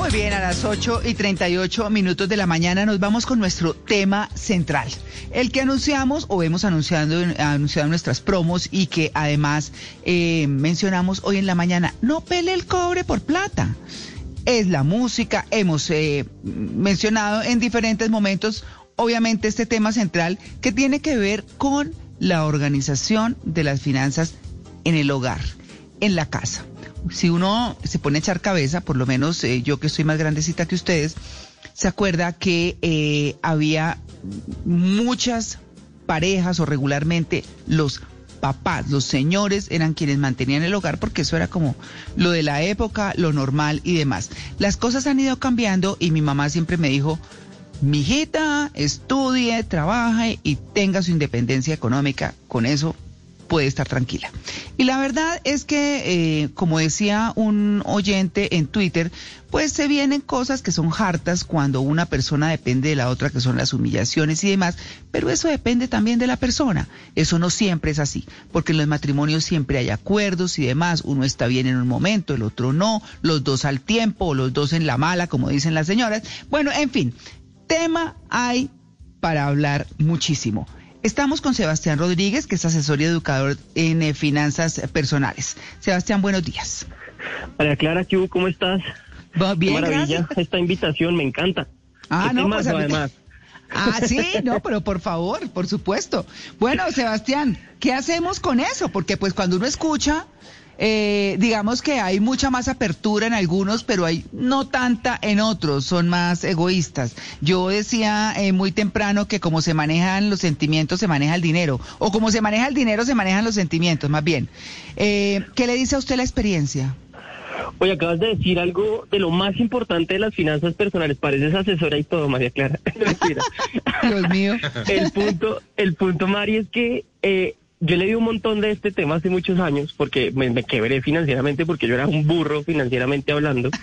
Muy bien, a las 8 y 38 minutos de la mañana nos vamos con nuestro tema central. El que anunciamos o hemos anunciado, anunciado nuestras promos y que además eh, mencionamos hoy en la mañana. No pele el cobre por plata. Es la música. Hemos eh, mencionado en diferentes momentos, obviamente, este tema central que tiene que ver con la organización de las finanzas en el hogar, en la casa si uno se pone a echar cabeza, por lo menos eh, yo que estoy más grandecita que ustedes, se acuerda que eh, había muchas parejas o regularmente los papás, los señores eran quienes mantenían el hogar porque eso era como lo de la época, lo normal y demás. Las cosas han ido cambiando y mi mamá siempre me dijo, mi hijita, estudie, trabaje y tenga su independencia económica. Con eso puede estar tranquila. Y la verdad es que, eh, como decía un oyente en Twitter, pues se vienen cosas que son hartas cuando una persona depende de la otra, que son las humillaciones y demás, pero eso depende también de la persona. Eso no siempre es así, porque en los matrimonios siempre hay acuerdos y demás. Uno está bien en un momento, el otro no, los dos al tiempo o los dos en la mala, como dicen las señoras. Bueno, en fin, tema hay para hablar muchísimo. Estamos con Sebastián Rodríguez, que es asesor y educador en eh, finanzas personales. Sebastián, buenos días. María Clara, ¿cómo estás? Bien, maravilla esta invitación, me encanta. Ah, no, pues además. Ah, sí, no, pero por favor, por supuesto. Bueno, Sebastián, ¿qué hacemos con eso? Porque pues cuando uno escucha eh, digamos que hay mucha más apertura en algunos, pero hay no tanta en otros, son más egoístas. Yo decía eh, muy temprano que como se manejan los sentimientos, se maneja el dinero, o como se maneja el dinero, se manejan los sentimientos, más bien. Eh, ¿Qué le dice a usted la experiencia? Oye, acabas de decir algo de lo más importante de las finanzas personales. Pareces asesora y todo, María Clara. Dios mío. El punto, el punto, Mari, es que eh, yo leí un montón de este tema hace muchos años porque me, quebré financieramente porque yo era un burro financieramente hablando.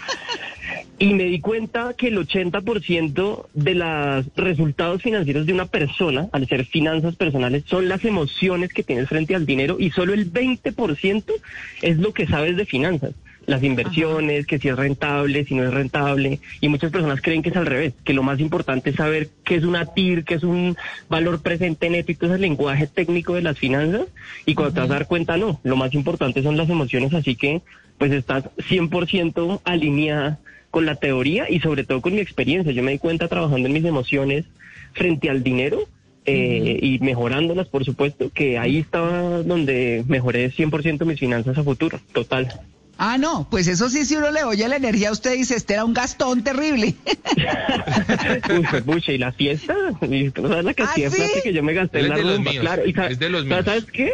Y me di cuenta que el 80% de los resultados financieros de una persona, al ser finanzas personales, son las emociones que tienes frente al dinero y solo el 20% es lo que sabes de finanzas las inversiones, que si es rentable, si no es rentable, y muchas personas creen que es al revés, que lo más importante es saber qué es una TIR, qué es un valor presente neto y todo ese lenguaje técnico de las finanzas, y cuando te vas a dar cuenta, no, lo más importante son las emociones, así que pues estás 100% alineada con la teoría y sobre todo con mi experiencia. Yo me di cuenta trabajando en mis emociones frente al dinero, eh, y mejorándolas, por supuesto, que ahí estaba donde mejoré 100% mis finanzas a futuro, total. Ah, no, pues eso sí, si uno le oye la energía, usted dice, este era un gastón terrible. Uy, y la fiesta, ¿sabes la cantidad ¿Ah, sí? que yo me gasté en la rumba? claro, es de los míos. ¿Sabes qué?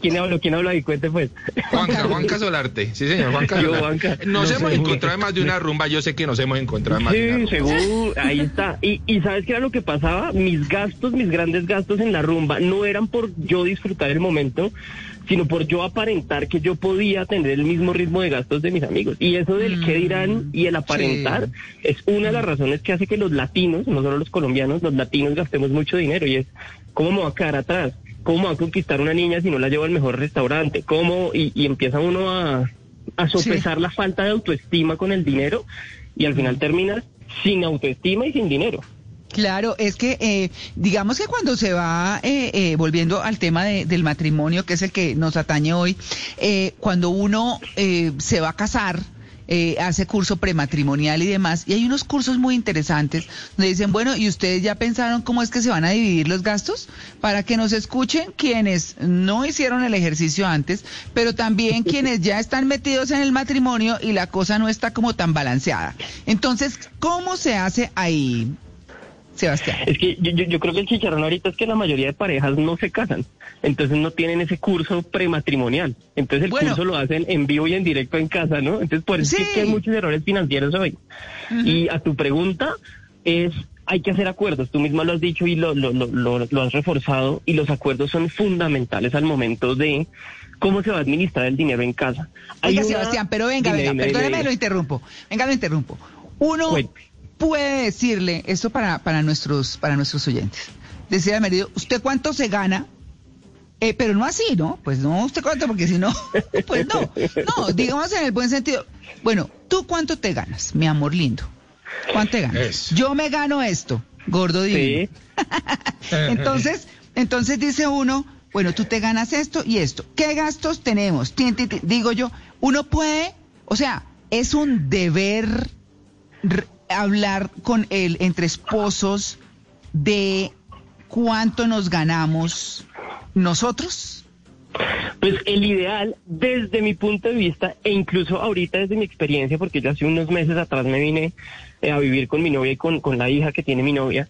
¿Quién habla? ¿Quién habla? Y cuente pues. Juanca, Juanca Solarte, sí señor, Juanca Yo, Juanca. Nos hemos encontrado en más de una rumba, yo sé que nos hemos encontrado en más de una rumba. Sí, seguro, ahí está. Y, y ¿sabes qué era lo que pasaba? Mis gastos, mis grandes gastos en la rumba, no eran por yo disfrutar el momento, sino por yo aparentar que yo podía tener el mismo ritmo de gastos de mis amigos. Y eso del qué dirán y el aparentar es una de las razones que hace que los latinos, no solo los colombianos, los latinos gastemos mucho dinero. Y es cómo me va a quedar atrás, cómo va a conquistar una niña si no la llevo al mejor restaurante, cómo y, y empieza uno a, a sopesar la falta de autoestima con el dinero y al final terminas sin autoestima y sin dinero. Claro, es que eh, digamos que cuando se va eh, eh, volviendo al tema del matrimonio, que es el que nos atañe hoy, cuando uno se va a casar, hace curso prematrimonial y demás, y hay unos cursos muy interesantes donde dicen, bueno, ¿y ustedes ya pensaron cómo es que se van a dividir los gastos? Para que nos escuchen quienes no hicieron el ejercicio antes, pero también quienes ya están metidos en el matrimonio y la cosa no está como tan balanceada. Entonces, ¿cómo se hace ahí? Sebastián. Es que yo, yo, creo que el chicharrón ahorita es que la mayoría de parejas no se casan, entonces no tienen ese curso prematrimonial. Entonces el curso lo hacen en vivo y en directo en casa, ¿no? Entonces por eso es que hay muchos errores financieros hoy. Y a tu pregunta es hay que hacer acuerdos. Tú misma lo has dicho y lo, lo, lo, lo, has reforzado y los acuerdos son fundamentales al momento de cómo se va a administrar el dinero en casa. Oiga, Sebastián, pero venga, venga, perdóneme, lo interrumpo. Venga, lo interrumpo. Uno puede decirle, esto para, para, nuestros, para nuestros oyentes, decía al marido, ¿usted cuánto se gana? Eh, pero no así, ¿no? Pues no, usted cuánto, porque si no, pues no. No, digamos en el buen sentido. Bueno, ¿tú cuánto te ganas, mi amor lindo? ¿Cuánto te ganas? Yo me gano esto, gordo divino. entonces, entonces dice uno, bueno, tú te ganas esto y esto. ¿Qué gastos tenemos? Digo yo, uno puede, o sea, es un deber hablar con él entre esposos de cuánto nos ganamos nosotros? Pues el ideal, desde mi punto de vista, e incluso ahorita desde mi experiencia, porque yo hace unos meses atrás me vine eh, a vivir con mi novia y con, con la hija que tiene mi novia,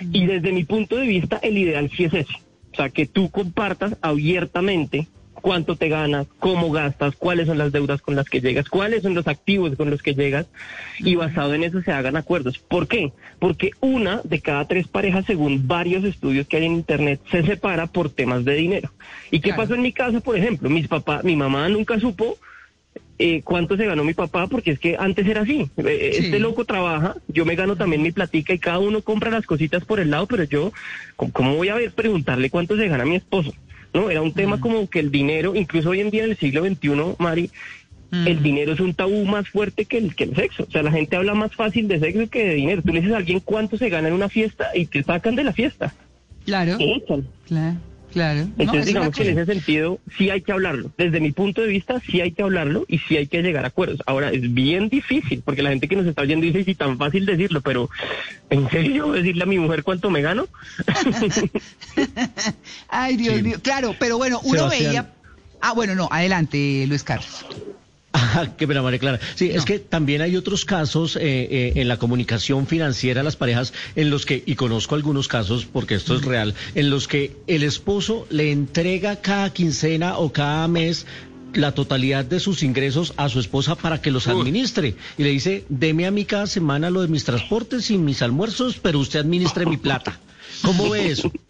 y desde mi punto de vista, el ideal sí es ese. O sea, que tú compartas abiertamente cuánto te ganas, cómo gastas, cuáles son las deudas con las que llegas, cuáles son los activos con los que llegas y basado en eso se hagan acuerdos. ¿Por qué? Porque una de cada tres parejas, según varios estudios que hay en internet, se separa por temas de dinero. ¿Y qué pasó en mi casa, por ejemplo? Mis papá, mi mamá nunca supo eh, cuánto se ganó mi papá, porque es que antes era así. Eh, este loco trabaja, yo me gano también mi platica y cada uno compra las cositas por el lado, pero yo, ¿cómo voy a ver preguntarle cuánto se gana mi esposo? ¿No? Era un tema mm. como que el dinero, incluso hoy en día en el siglo XXI, Mari, el mm. dinero es un tabú más fuerte que el, que el sexo. O sea, la gente habla más fácil de sexo que de dinero. Tú le dices a alguien cuánto se gana en una fiesta y te sacan de la fiesta. Claro. Claro. Claro. Entonces, digamos que en ese sentido sí hay que hablarlo. Desde mi punto de vista, sí hay que hablarlo y sí hay que llegar a acuerdos. Ahora, es bien difícil, porque la gente que nos está oyendo dice, sí, tan fácil decirlo, pero ¿en serio decirle a mi mujer cuánto me gano? Ay, Dios mío. Claro, pero bueno, uno veía... Ah, bueno, no, adelante, Luis Carlos. Ah, qué pena, María Clara. Sí, es que también hay otros casos eh, eh, en la comunicación financiera, las parejas, en los que, y conozco algunos casos, porque esto es real, en los que el esposo le entrega cada quincena o cada mes la totalidad de sus ingresos a su esposa para que los administre. Y le dice, deme a mí cada semana lo de mis transportes y mis almuerzos, pero usted administre mi plata. ¿Cómo ve eso?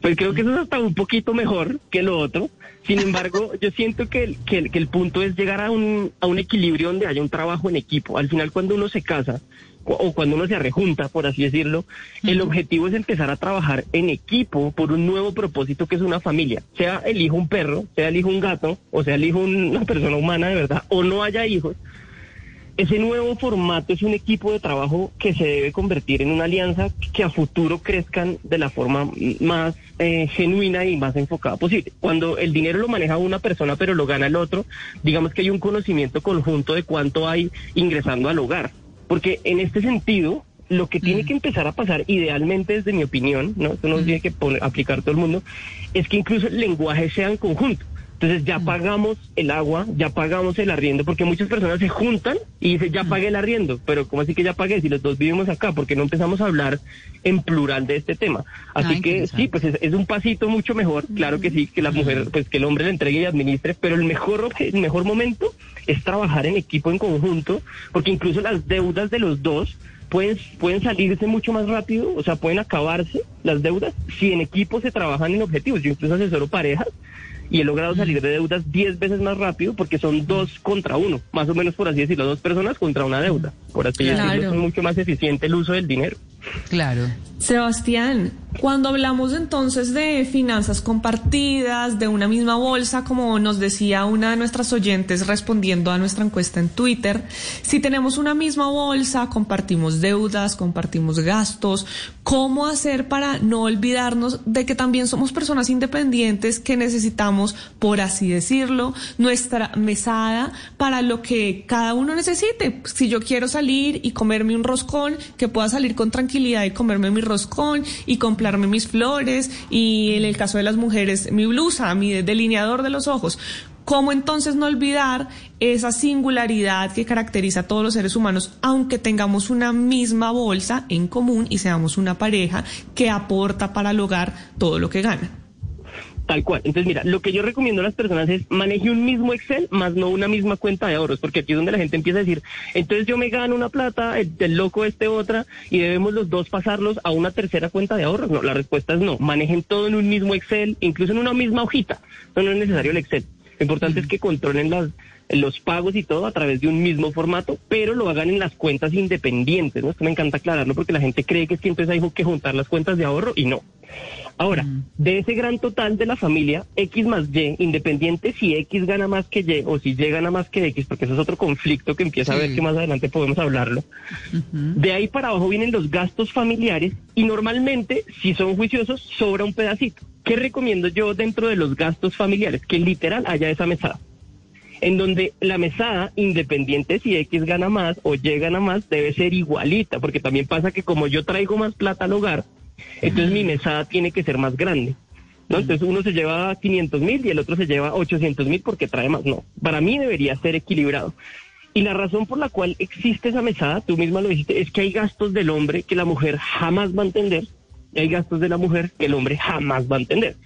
Pues creo que eso es hasta un poquito mejor que lo otro. Sin embargo, yo siento que el, que, el, que el punto es llegar a un, a un equilibrio donde haya un trabajo en equipo. Al final, cuando uno se casa o cuando uno se rejunta, por así decirlo, el objetivo es empezar a trabajar en equipo por un nuevo propósito que es una familia. Sea el hijo un perro, sea el hijo un gato, o sea el hijo una persona humana de verdad, o no haya hijos, ese nuevo formato es un equipo de trabajo que se debe convertir en una alianza que a futuro crezcan de la forma más eh, genuina y más enfocada posible. Cuando el dinero lo maneja una persona pero lo gana el otro, digamos que hay un conocimiento conjunto de cuánto hay ingresando al hogar. Porque en este sentido, lo que tiene que empezar a pasar, idealmente desde mi opinión, ¿no? Esto no tiene que aplicar todo el mundo, es que incluso el lenguaje sea en conjunto. Entonces ya mm. pagamos el agua, ya pagamos el arriendo, porque muchas personas se juntan y dicen, ya mm. pagué el arriendo, pero ¿cómo así que ya pagué si los dos vivimos acá? Porque no empezamos a hablar en plural de este tema. Así que sí, pues es, un pasito mucho mejor, claro que sí, que la mujer, pues que el hombre le entregue y administre, pero el mejor, el mejor momento es trabajar en equipo, en conjunto, porque incluso las deudas de los dos pueden, pueden salirse mucho más rápido, o sea, pueden acabarse las deudas si en equipo se trabajan en objetivos. Yo incluso asesoro parejas y he logrado salir de deudas 10 veces más rápido porque son dos contra uno, más o menos por así decirlo, dos personas contra una deuda. Por así decirlo, es mucho más eficiente el uso del dinero. Claro. Sebastián, cuando hablamos entonces de finanzas compartidas, de una misma bolsa, como nos decía una de nuestras oyentes respondiendo a nuestra encuesta en Twitter, si tenemos una misma bolsa, compartimos deudas, compartimos gastos, ¿cómo hacer para no olvidarnos de que también somos personas independientes que necesitamos, por así decirlo, nuestra mesada para lo que cada uno necesite? Si yo quiero salir y comerme un roscón, que pueda salir con tranquilidad y comerme mi roscón y comprarme mis flores y en el caso de las mujeres mi blusa, mi delineador de los ojos. ¿Cómo entonces no olvidar esa singularidad que caracteriza a todos los seres humanos, aunque tengamos una misma bolsa en común y seamos una pareja que aporta para lograr todo lo que gana? Tal cual. Entonces, mira, lo que yo recomiendo a las personas es maneje un mismo Excel, más no una misma cuenta de ahorros, porque aquí es donde la gente empieza a decir, entonces yo me gano una plata, el, loco este otra, y debemos los dos pasarlos a una tercera cuenta de ahorros. No, la respuesta es no. Manejen todo en un mismo Excel, incluso en una misma hojita. No, no es necesario el Excel. Lo importante es que controlen las, los pagos y todo a través de un mismo formato, pero lo hagan en las cuentas independientes, ¿no? Esto me encanta aclararlo porque la gente cree que siempre hay que juntar las cuentas de ahorro y no. Ahora, de ese gran total de la familia, X más Y, independiente si X gana más que Y o si Y gana más que X, porque eso es otro conflicto que empieza a ver que más adelante podemos hablarlo, de ahí para abajo vienen los gastos familiares y normalmente, si son juiciosos, sobra un pedacito. ¿Qué recomiendo yo dentro de los gastos familiares? Que literal haya esa mesada en donde la mesada, independiente si X gana más o Y gana más, debe ser igualita, porque también pasa que como yo traigo más plata al hogar, entonces mi mesada tiene que ser más grande. ¿no? Entonces uno se lleva 500 mil y el otro se lleva 800 mil porque trae más. No, para mí debería ser equilibrado. Y la razón por la cual existe esa mesada, tú misma lo dijiste, es que hay gastos del hombre que la mujer jamás va a entender y hay gastos de la mujer que el hombre jamás va a entender.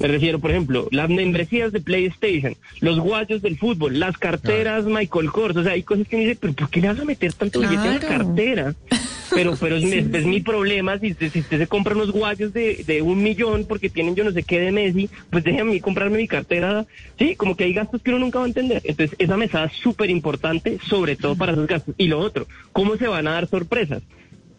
Me refiero, por ejemplo, las membresías de PlayStation, los guayos del fútbol, las carteras Michael Kors. O sea, hay cosas que me dicen, pero ¿por qué le vas a meter tanto billete en la cartera? Pero, pero es, mi problema. Si, si usted se compra unos guayos de, de, un millón porque tienen yo no sé qué de Messi, pues déjame comprarme mi cartera. Sí, como que hay gastos que uno nunca va a entender. Entonces, esa mesada es súper importante, sobre todo para esos gastos. Y lo otro, ¿cómo se van a dar sorpresas?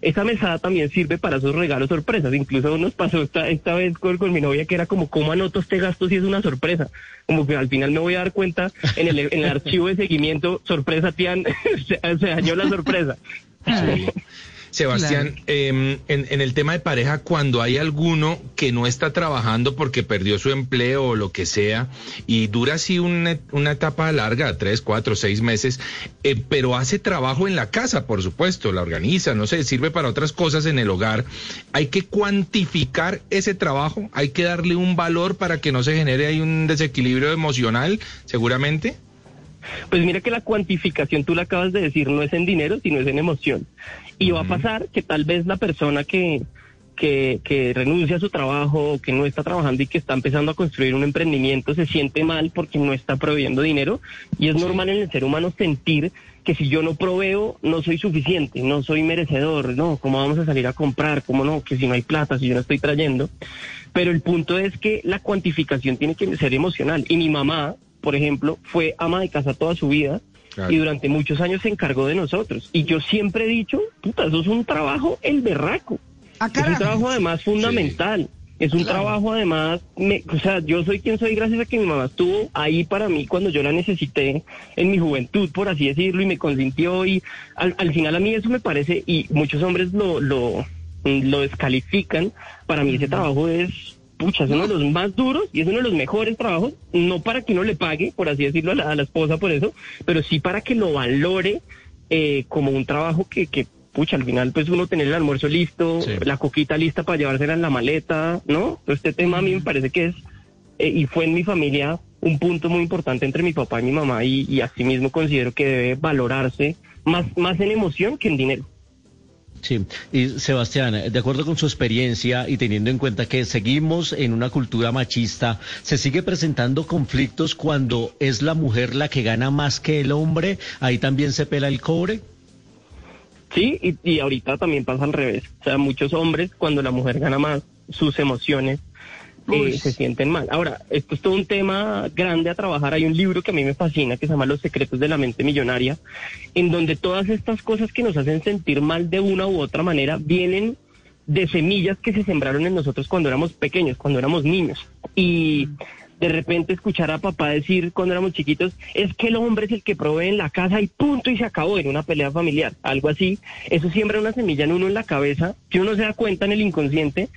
Esa mesada también sirve para esos regalos sorpresas. Incluso nos pasó esta, esta vez con, con, mi novia que era como, ¿cómo anoto este gasto si es una sorpresa? Como que al final me voy a dar cuenta en el, en el archivo de seguimiento, sorpresa, Tian, se, se dañó la sorpresa. Sebastián, em, en, el tema de pareja, cuando hay alguno que no está trabajando porque perdió su empleo o lo que sea, y dura así una, etapa larga, tres, cuatro, seis meses, eh, pero hace trabajo en la casa, por supuesto, la organiza, no sé, sirve para otras cosas en el hogar, hay que cuantificar ese trabajo, hay que darle un valor para que no se genere ahí un desequilibrio emocional, seguramente. Pues mira que la cuantificación, tú la acabas de decir, no es en dinero, sino es en emoción. Y va a pasar que tal vez la persona que, que, que, renuncia a su trabajo, que no está trabajando y que está empezando a construir un emprendimiento, se siente mal porque no está proveyendo dinero. Y es normal en el ser humano sentir que si yo no proveo, no soy suficiente, no soy merecedor, no, ¿cómo vamos a salir a comprar? ¿Cómo no? Que si no hay plata, si yo no estoy trayendo. Pero el punto es que la cuantificación tiene que ser emocional. Y mi mamá, por ejemplo, fue ama de casa toda su vida y durante muchos años se encargó de nosotros. Y yo siempre he dicho, puta, eso es un trabajo el berraco. Ah, es un trabajo además fundamental. Es un trabajo además, o sea, yo soy quien soy gracias a que mi mamá estuvo ahí para mí cuando yo la necesité en mi juventud, por así decirlo, y me consintió y al, al final a mí eso me parece, y muchos hombres lo, lo, lo descalifican, para mí ese trabajo es pucha, es uno de los más duros y es uno de los mejores trabajos, no para que uno le pague, por así decirlo, a la, esposa por eso, pero sí para que lo valore eh, como un trabajo que, que, pucha, al final pues uno tener el almuerzo listo, la coquita lista para llevársela en la maleta, ¿no? Este tema a mí me parece que es, eh, y fue en mi familia un punto muy importante entre mi papá y mi mamá y, y así mismo considero que debe valorarse más, más en emoción que en dinero. Sí, y Sebastián, de acuerdo con su experiencia y teniendo en cuenta que seguimos en una cultura machista, ¿se sigue presentando conflictos cuando es la mujer la que gana más que el hombre? ¿Ahí también se pela el cobre? Sí, y, y ahorita también pasa al revés. O sea, muchos hombres, cuando la mujer gana más, sus emociones eh, se sienten mal. Ahora, esto es todo un tema grande a trabajar. Hay un libro que a mí me fascina que se llama Los secretos de la mente millonaria, en donde todas estas cosas que nos hacen sentir mal de una u otra manera vienen de semillas que se sembraron en nosotros cuando éramos pequeños, cuando éramos niños. Y de repente escuchar a papá decir cuando éramos chiquitos, es que el hombre es el que provee en la casa y punto y se acabó en una pelea familiar, algo así. Eso siembra una semilla en uno en la cabeza, que uno se da cuenta en el inconsciente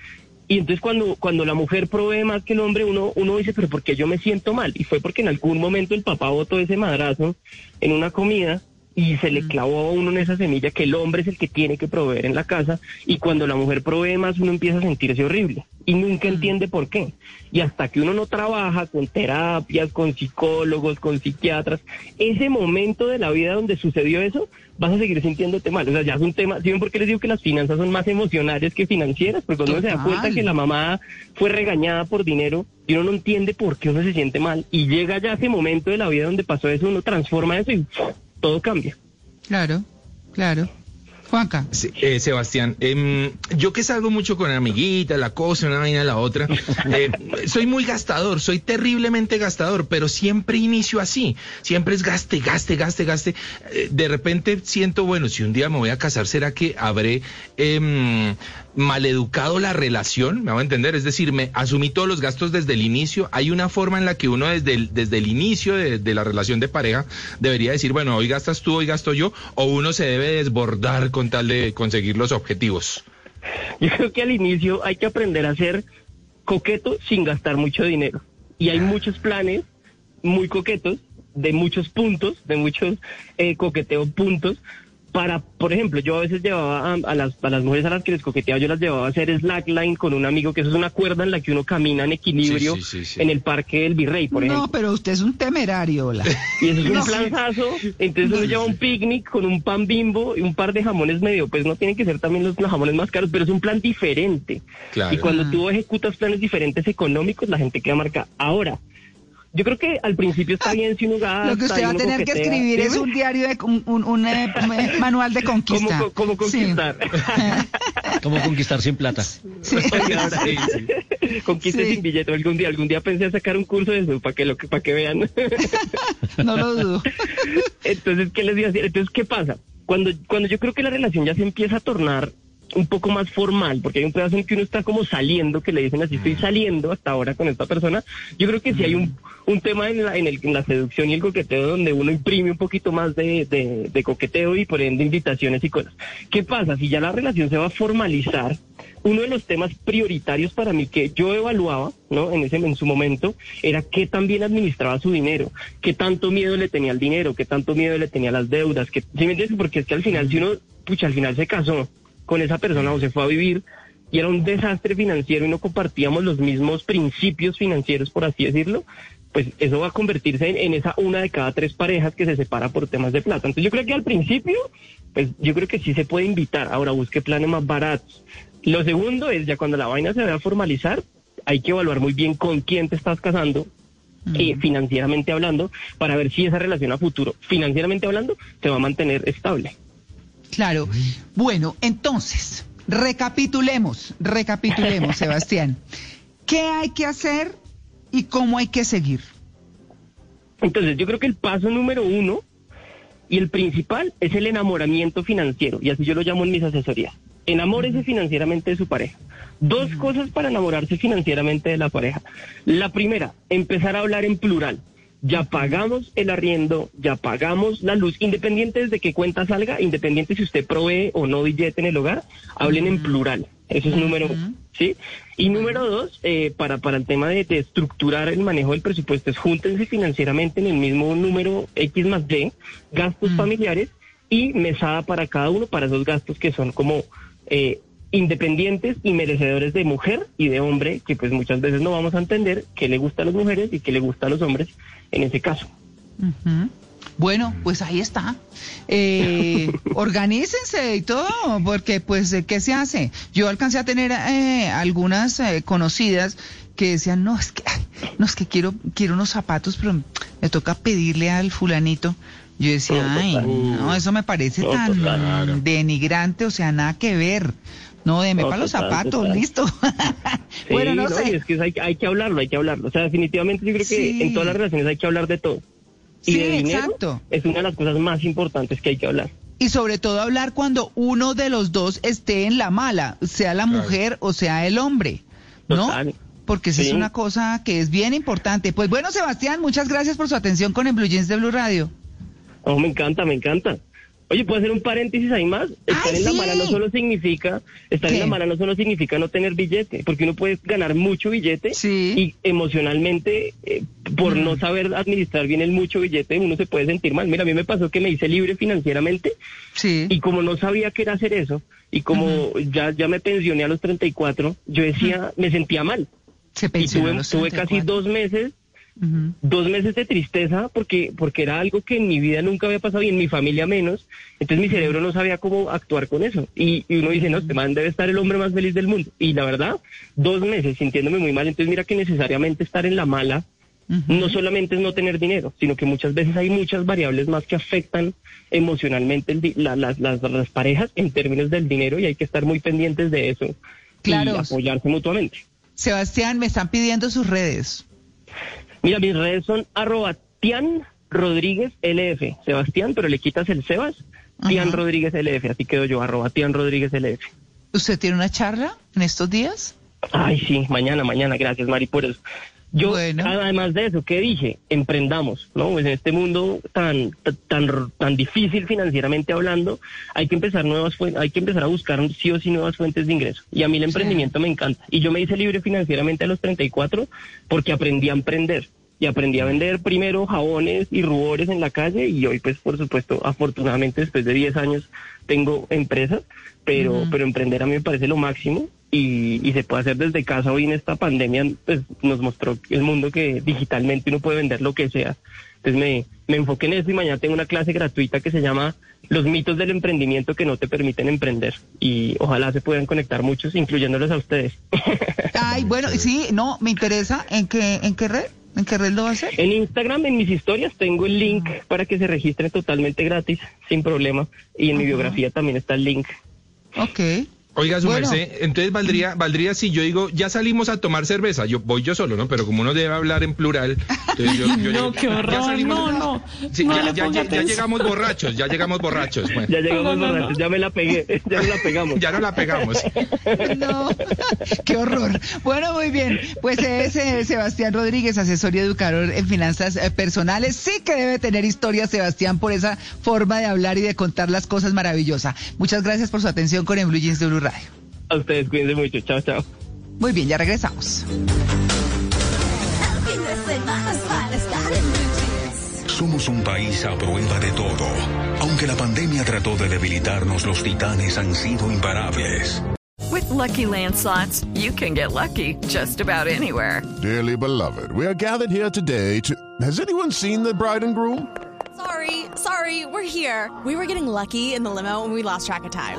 y entonces cuando, cuando la mujer provee más que el hombre, uno, uno dice, pero ¿por qué yo me siento mal? Y fue porque en algún momento el papá botó ese madrazo en una comida y se le clavó a uno en esa semilla que el hombre es el que tiene que proveer en la casa y cuando la mujer provee más uno empieza a sentirse horrible y nunca entiende por qué. Y hasta que uno no trabaja con terapias, con psicólogos, con psiquiatras, ese momento de la vida donde sucedió eso, vas a seguir sintiéndote mal. O sea, ya es un tema, ¿sí ven por qué les digo que las finanzas son más emocionales que financieras? Porque cuando uno se da cuenta que la mamá fue regañada por dinero y uno no entiende por qué uno se siente mal y llega ya ese momento de la vida donde pasó eso, uno transforma eso y. todo cambia. Claro, claro. Juanca. Sí, eh, Sebastián, em, yo que salgo mucho con amiguitas, la cosa, una vaina, la otra, eh, soy muy gastador, soy terriblemente gastador, pero siempre inicio así, siempre es gaste, gaste, gaste, gaste. Eh, de repente siento, bueno, si un día me voy a casar, ¿será que habré em, maleducado la relación? ¿Me hago entender? Es decir, me asumí todos los gastos desde el inicio. Hay una forma en la que uno desde el, desde el inicio de, de la relación de pareja debería decir, bueno, hoy gastas tú, hoy gasto yo, o uno se debe desbordar con tal de conseguir los objetivos. Yo creo que al inicio hay que aprender a ser coqueto sin gastar mucho dinero. Y hay muchos planes muy coquetos, de muchos puntos, de muchos eh, coqueteo puntos, para, por ejemplo, yo a veces llevaba a, a las, a las mujeres a las que les coqueteaba, yo las llevaba a hacer slackline con un amigo, que eso es una cuerda en la que uno camina en equilibrio Sí, sí, sí, sí. en el Parque del Virrey, por no, ejemplo. pero usted es un temerario, hola. Y eso es un No. planzazo, entonces uno lleva un picnic con un pan bimbo y un par de jamones medio, pues no tienen que ser también los, los jamones más caros, pero es un plan diferente. Claro. Y cuando tú ejecutas planes diferentes económicos, la gente queda marcada. Ahora, yo creo que al principio está bien si uno gasta. Lo que usted va a tener que escribir es un diario de un, un- un, eh, manual de conquista. ¿Cómo, cómo Sí. conquistar? ¿Cómo conquistar sin plata? Sí. Conquiste Sí. sin billete. Algún día, algún día pensé sacar un curso de eso para que lo para que vean. No lo dudo. Entonces, ¿qué les iba a decir? Entonces, ¿qué pasa? Cuando, cuando yo creo que la relación ya se empieza a tornar un poco más formal, porque hay un pedazo en que uno está como saliendo, que le dicen así, estoy saliendo hasta ahora con esta persona, yo creo que sí hay un, un tema en la, en, el, en la seducción y el coqueteo donde uno imprime un poquito más de, de, de coqueteo y por ende invitaciones y cosas. ¿Qué pasa? Si ya la relación se va a formalizar, uno de los temas prioritarios para mí que yo evaluaba, ¿no? En ese en su momento era qué tan bien administraba su dinero, qué tanto miedo le tenía al dinero, qué tanto miedo le tenía a las deudas, que ¿sí me entiendes? Porque es que al final si uno, pucha, al final se casó con esa persona o se fue a vivir y era un desastre financiero y no compartíamos los mismos principios financieros, por así decirlo, pues eso va a convertirse en, en esa una de cada tres parejas que se separa por temas de plata. Entonces yo creo que al principio, pues yo creo que sí se puede invitar. Ahora busque planes más baratos. Lo segundo es ya cuando la vaina se vaya a formalizar, hay que evaluar muy bien con quién te estás casando, eh, financieramente hablando, para ver si esa relación a futuro, financieramente hablando, se va a mantener estable. Claro. Bueno, entonces, recapitulemos, recapitulemos, Sebastián. ¿Qué hay que hacer y cómo hay que seguir? Entonces, yo creo que el paso número uno y el principal es el enamoramiento financiero, y así yo lo llamo en mis asesorías. Enamórese financieramente de su pareja. Dos cosas para enamorarse financieramente de la pareja. La primera, empezar a hablar en plural. Ya pagamos el arriendo, ya pagamos la luz, independiente de qué cuenta salga, independiente si usted provee o no billete en el hogar, hablen en plural. Eso es número uno, ¿sí? Y número dos, eh, para, para el tema de, de estructurar el manejo del presupuesto, es júntense financieramente en el mismo número X más Y, gastos familiares y mesada para cada uno para esos gastos que son como eh, independientes y merecedores de mujer y de hombre, que pues muchas veces no vamos a entender qué le gusta a las mujeres y qué le gusta a los hombres en ese caso. Bueno, pues ahí está. Eh, organícense y todo, porque pues, ¿qué se hace? Yo alcancé a tener eh, algunas eh, conocidas que decían, no, es que, ay, no, es que quiero, quiero unos zapatos, pero me toca pedirle al fulanito. Yo decía, ay, no, eso me parece tan denigrante, o sea, nada que ver. No, deme No, para los zapatos, total. listo. Sí, bueno, no, no, sé. es que hay, hay que hablarlo, hay que hablarlo. O sea, definitivamente yo creo que Sí. en todas las relaciones hay que hablar de todo. Y Sí, de dinero exacto. es una de las cosas más importantes que hay que hablar. Y sobre todo hablar cuando uno de los dos esté en la mala, sea la Claro. mujer o sea el hombre, ¿no? Total. Porque esa es una cosa que es bien importante. Pues bueno, Sebastián, muchas gracias por su atención con el Blue Jeans de Blue Radio. Oh, me encanta, me encanta. Oye, ¿puedo hacer un paréntesis ahí más? Estar Ay, en la sí. mala no solo significa, estar ¿Qué? en la mala no solo significa no tener billete, porque uno puede ganar mucho billete Sí. y emocionalmente, eh, por no saber administrar bien el mucho billete, uno se puede sentir mal. Mira, a mí me pasó que me hice libre financieramente Sí. y como no sabía qué era hacer eso, y como ya, ya me pensioné a los 34, yo decía, me sentía mal. Se Y tuve, tuve casi 34. dos meses Dos meses de tristeza porque porque era algo que en mi vida nunca había pasado y en mi familia menos. Entonces mi cerebro no sabía cómo actuar con eso. Y, y uno dice, no, este man debe estar el hombre más feliz del mundo. Y la verdad, dos meses sintiéndome muy mal. Entonces mira que necesariamente estar en la mala no solamente es no tener dinero, sino que muchas veces hay muchas variables más que afectan emocionalmente el di- la- las, las, las parejas en términos del dinero y hay que estar muy pendientes de eso Claro. y apoyarse mutuamente. Sebastián, me están pidiendo sus redes. Mira, mis redes son arroba Tian Rodríguez LF. Sebastián, pero le quitas el Sebas. Tian Ajá. Rodríguez LF. Así quedo yo, arroba Tian Rodríguez LF. ¿Usted tiene una charla en estos días? Ay, sí, mañana, mañana. Gracias, Mari, por eso. Yo, Bueno. además de eso, ¿qué dije? Emprendamos, ¿no? Pues en este mundo tan, tan, tan difícil financieramente hablando, hay que empezar nuevas fuentes, hay que empezar a buscar sí o sí nuevas fuentes de ingreso. Y a mí el emprendimiento me encanta. Y yo me hice libre financieramente a los 34 porque aprendí a emprender. Y aprendí a vender primero jabones y rubores en la calle y hoy, pues, por supuesto, afortunadamente, después de 10 años, tengo empresas, pero, pero emprender a mí me parece lo máximo y, y se puede hacer desde casa. Hoy en esta pandemia, pues, nos mostró el mundo que digitalmente uno puede vender lo que sea. Entonces me, me enfoqué en eso y mañana tengo una clase gratuita que se llama Los mitos del emprendimiento que no te permiten emprender. Y ojalá se puedan conectar muchos, incluyéndolos a ustedes. Ay, bueno, sí, no, me interesa. ¿En qué, en qué red? ¿En qué red lo va a hacer? En Instagram, en mis historias, tengo el link para que se registren totalmente gratis, sin problema. Y en mi biografía también está el link. Ok. Oiga, su Bueno. merced, entonces valdría, valdría si yo digo, ya salimos a tomar cerveza, yo voy yo solo, ¿no? Pero como uno debe hablar en plural, entonces yo, yo No, digo, qué ya horror, salimos- no, no. Sí, no ya, ya- ya- ya llegamos borrachos, ya llegamos borrachos. Bueno, Ya llegamos No, no, no, borrachos, no. ya me la pegué, ya nos la pegamos. ya no la pegamos. No, qué horror. Bueno, muy bien. Pues es eh, Sebastián Rodríguez, asesor y educador en finanzas eh, personales. Sí que debe tener historia, Sebastián, por esa forma de hablar y de contar las cosas maravillosa. Muchas gracias por su atención con el Blue Jeans de Blue Radio. A ustedes, cuídense mucho. Chao, chao. Muy bien, ya regresamos. Somos un país a prueba de todo. Aunque la pandemia trató de debilitarnos, los titanes han sido imparables. With Lucky Land slots, you can get lucky just about anywhere. Dearly beloved, we are gathered here today to. Has anyone seen the bride and groom? Sorry, sorry, we're here. We were getting lucky in the limo and we lost track of time.